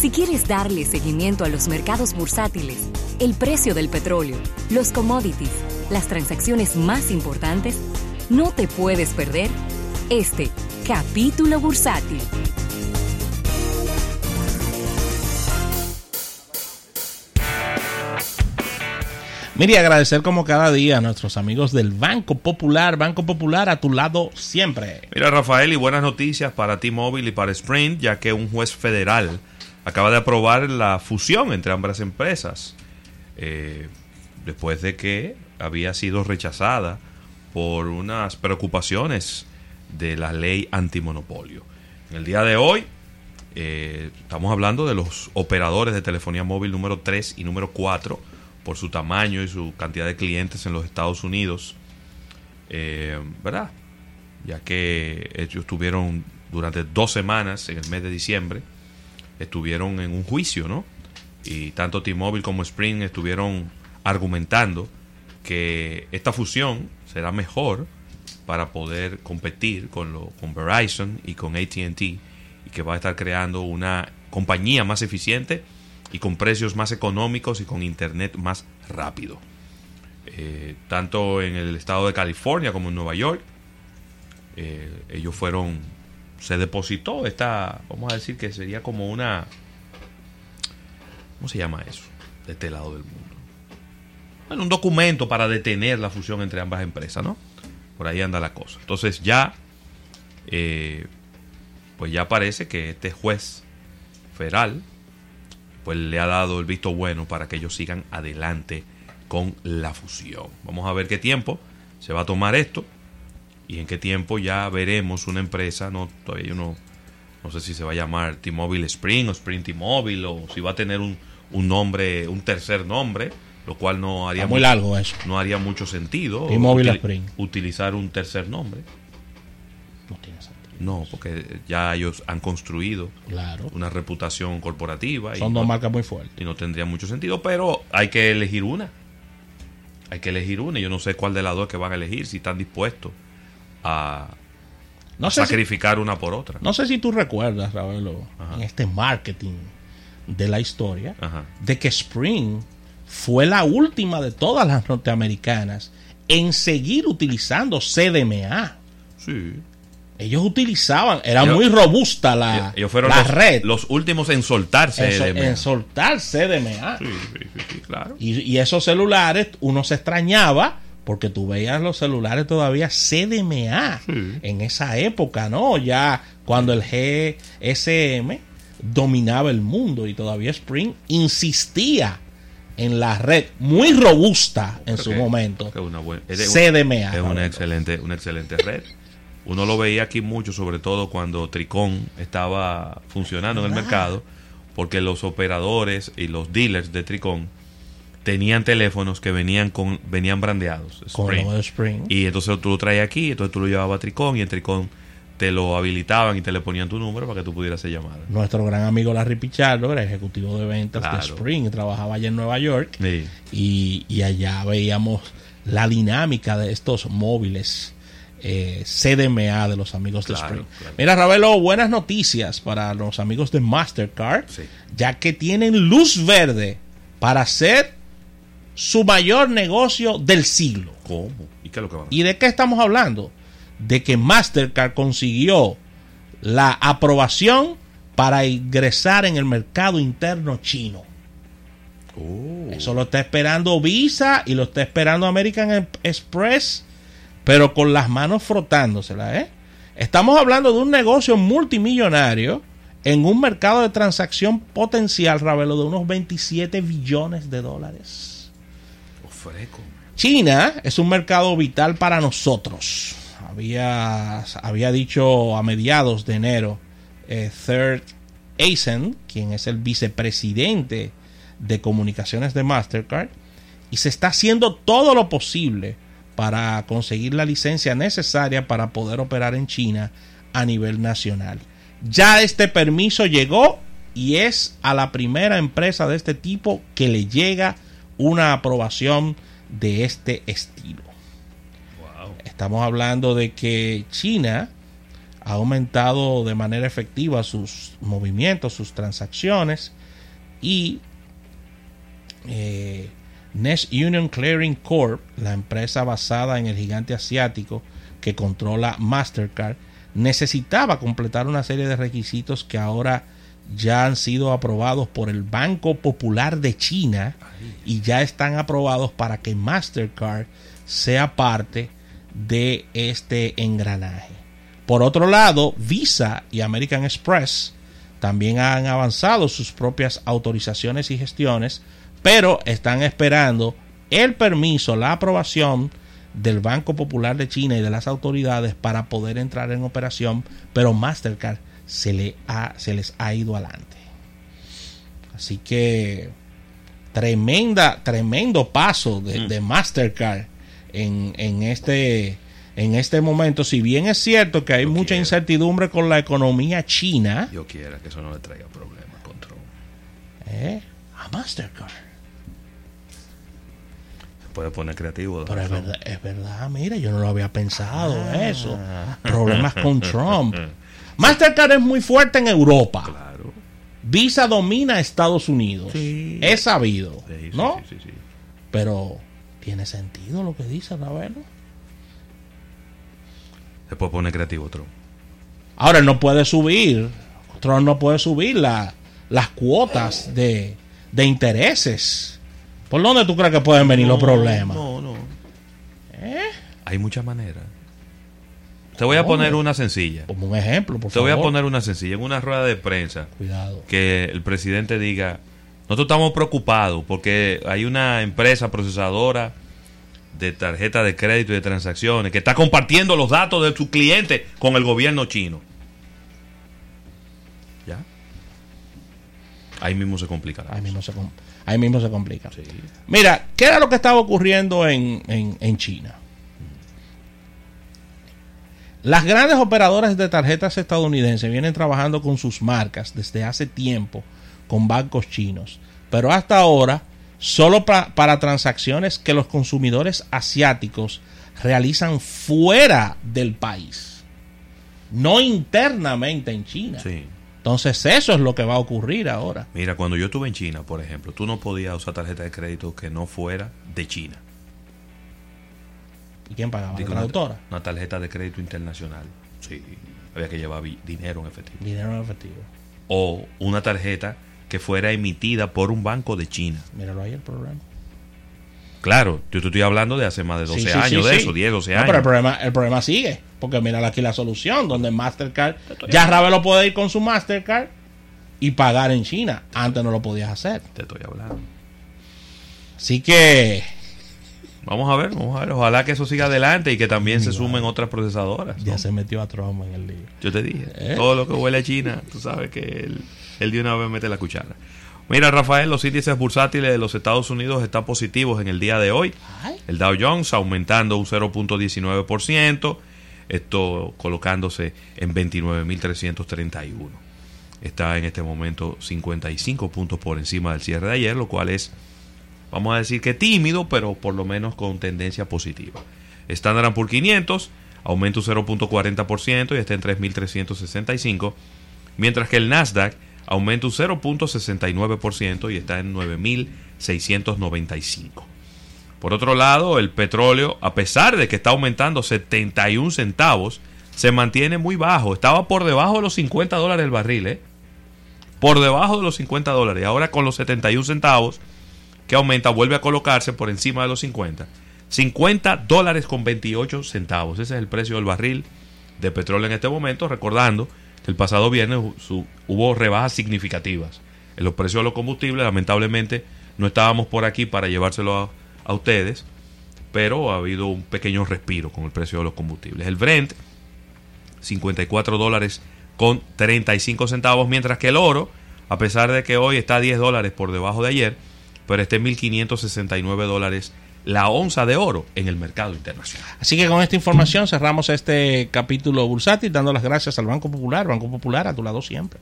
Si quieres darle seguimiento a los mercados bursátiles, el precio del petróleo, los commodities, las transacciones más importantes, no te puedes perder este capítulo bursátil. Mire, agradecer como cada día a nuestros amigos del Banco Popular. Banco Popular a tu lado siempre. Mira, Rafael, y buenas noticias para T-Mobile y para Sprint, ya que un juez federal acaba de aprobar la fusión entre ambas empresas, eh, después de que había sido rechazada por unas preocupaciones de la ley antimonopolio. En el día de hoy eh, estamos hablando de los operadores de telefonía móvil número 3 y número 4 por su tamaño y su cantidad de clientes en los Estados Unidos, eh, ¿verdad? Ya que ellos tuvieron durante dos semanas en el mes de diciembre, estuvieron en un juicio, ¿no? Y tanto T-Mobile como Sprint estuvieron argumentando que esta fusión será mejor para poder competir con, lo, con Verizon y con ATT y que va a estar creando una compañía más eficiente y con precios más económicos y con internet más rápido. Eh, tanto en el estado de California como en Nueva York, eh, ellos fueron, se depositó esta, vamos a decir que sería como una, ¿cómo se llama eso? De este lado del mundo. Bueno, un documento para detener la fusión entre ambas empresas, ¿no? Por ahí anda la cosa. Entonces ya, eh, pues ya parece que este juez federal, pues le ha dado el visto bueno para que ellos sigan adelante con la fusión. Vamos a ver qué tiempo se va a tomar esto y en qué tiempo ya veremos una empresa, no todavía yo no, no sé si se va a llamar T-Mobile Spring o Spring T-Mobile o si va a tener un, un, nombre, un tercer nombre, lo cual no haría muy mucho, largo eso. no haría mucho sentido T-Mobile util- Spring. utilizar un tercer nombre. No tiene sentido. No, porque ya ellos han construido Claro. una reputación corporativa y Son no- dos marcas muy fuertes. y no tendría mucho sentido, pero hay que elegir una. Hay que elegir una. y Yo no sé cuál de las dos que van a elegir, si están dispuestos a No sé, si, sacrificar una por otra. no sé si tú recuerdas, Ravelo, Ajá. en este marketing de la historia, Ajá. de que Spring fue la última de todas las norteamericanas en seguir utilizando CDMA. Sí. Ellos utilizaban, era Ellos- muy robusta la, Ellos fueron la los, red los últimos en soltarse. en, de- en soltar CDMA. Sí, sí, sí, sí, claro. Y, y esos celulares, uno se extrañaba porque tú veías los celulares todavía CDMA Sí. en esa época, ¿no? Ya cuando el GSM dominaba el mundo y todavía Spring insistía en la red muy robusta en su que- momento. que una buena- es de- CDMA. Es una excelente, una excelente red. Uno lo veía aquí mucho, sobre todo cuando Tricón estaba funcionando en el mercado, porque los operadores y los dealers de Tricón tenían teléfonos que venían con venían brandeados. Con lo de Spring. Y entonces tú lo traías aquí, entonces tú lo llevabas a Tricón y en Tricón te lo habilitaban y te le ponían tu número para que tú pudieras hacer llamada. Nuestro gran amigo Larry Pichardo era ejecutivo de ventas de. Spring trabajaba allá en Nueva York. Sí. y, y allá veíamos la dinámica de estos móviles eh, CDMA de los amigos de Sprint. claro. Mira, Ravelo, buenas noticias para los amigos de Mastercard, Sí. ya que tienen luz verde para hacer su mayor negocio del siglo. ¿Cómo? ¿Y qué es lo que va a ¿Y de qué estamos hablando? De que Mastercard consiguió la aprobación para ingresar en el mercado interno chino. Oh. Eso lo está esperando Visa y lo está esperando American Express, pero con las manos frotándoselas, ¿eh? Estamos hablando de un negocio multimillonario en un mercado de transacción potencial, Ravelo, de unos 27 billones de dólares. China es un mercado vital para nosotros. Había, había dicho a mediados de enero eh, Third Eisen, quien es el vicepresidente de comunicaciones de Mastercard, y se está haciendo todo lo posible para conseguir la licencia necesaria para poder operar en China a nivel nacional. Ya este permiso llegó y es a la primera empresa de este tipo que le llega una aprobación de este estilo. Wow. Estamos hablando de que China ha aumentado de manera efectiva sus movimientos, sus transacciones y eh, Next Union Clearing Corp, la empresa basada en el gigante asiático que controla Mastercard, necesitaba completar una serie de requisitos que ahora ya han sido aprobados por el Banco Popular de China y ya están aprobados para que Mastercard sea parte de este engranaje. Por otro lado, Visa y American Express también han avanzado sus propias autorizaciones y gestiones, pero están esperando el permiso, la aprobación del Banco Popular de China y de las autoridades para poder entrar en operación, pero Mastercard se, le ha, se les ha ido adelante. Así que tremenda, tremendo paso de, Mm. de Mastercard en, en este en este momento, si bien es cierto que hay Yo mucha incertidumbre con la economía china, Yo quiera que eso no le traiga problemas con Trump. ¿eh? a Mastercard. Puede poner creativo. Pero es verdad, es verdad, mira, yo no lo había pensado eso. Problemas con Trump. Mastercard es muy fuerte en Europa. Claro. Visa domina Estados Unidos. Sí. Es sabido, Sí, sí, ¿no? Pero tiene sentido lo que dice Ravelo. Se puede poner creativo Trump. Ahora él no puede subir, Trump no puede subir la- las cuotas de, de intereses. ¿Por dónde tú crees que pueden venir los problemas? No, no. ¿Eh? Hay muchas maneras. Te voy a poner una sencilla. Como un ejemplo, por Te voy a poner una sencilla. En una rueda de prensa, Cuidado. que el presidente diga, nosotros estamos preocupados porque hay una empresa procesadora de tarjeta de crédito y de transacciones que está compartiendo los datos de sus clientes con el gobierno chino. Ahí mismo se complica. la Ahí cosa. mismo se, ahí mismo se complica. Sí. Mira, ¿qué era lo que estaba ocurriendo en, en- en China? Las grandes operadoras de tarjetas estadounidenses vienen trabajando con sus marcas desde hace tiempo con bancos chinos, pero hasta ahora solo pa- para transacciones que los consumidores asiáticos realizan fuera del país, no internamente en China. Sí. Entonces eso es lo que va a ocurrir ahora. Mira, cuando yo estuve en China, por ejemplo, tú no podías usar tarjeta de crédito que no fuera de China. ¿Y quién pagaba? La Digo, una, traductora. una tarjeta de crédito internacional. Sí. Había que llevar dinero en efectivo. Dinero en efectivo. O una tarjeta que fuera emitida por un banco de China. Míralo ahí el problema. Claro, yo te estoy hablando de hace más de 12 Sí, sí, años sí, de sí. eso, 10, 12 No, años. pero el problema, el problema sigue. Porque mira aquí la solución, donde Mastercard, ya Ravelo puede ir con su Mastercard y pagar en China. Antes no lo podías hacer. Te estoy hablando. Así que Vamos a ver, vamos a ver. Ojalá que eso siga adelante y que también se sumen otras procesadoras. ya se metió a Trump en el lío. Yo te dije, ¿Eh? todo lo que huele a China, tú sabes que él, él de una vez mete la cuchara. Mira, Rafael, los índices bursátiles de los Estados Unidos están positivos en el día de hoy. El Dow Jones aumentando un 0.19%, esto colocándose en 29.331. Está en este momento 55 puntos por encima del cierre de ayer, lo cual es, vamos a decir que tímido, pero por lo menos con tendencia positiva. Standard Poor's 500 aumenta un 0.40% y está en 3.365, mientras que el Nasdaq aumenta un 0.69% y está en 9.695. Por otro lado, el petróleo, a pesar de que está aumentando 71 centavos, se mantiene muy bajo. Estaba por debajo de los 50 dólares el barril, ¿eh? Por debajo de los 50 dólares. Ahora con los 71 centavos, que aumenta, vuelve a colocarse por encima de los 50. 50 dólares con 28 centavos. Ese es el precio del barril de petróleo en este momento. Recordando el pasado viernes hubo rebajas significativas en los precios de los combustibles. Lamentablemente no estábamos por aquí para llevárselo a, ustedes, pero ha habido un pequeño respiro con el precio de los combustibles. El Brent, 54 dólares con 35 centavos, mientras que el oro, a pesar de que hoy está 10 dólares por debajo de ayer, pero está en 1.569 dólares la onza de oro en el mercado internacional. Así que con esta información cerramos este capítulo bursátil, dando las gracias al Banco Popular. Banco Popular a tu lado siempre.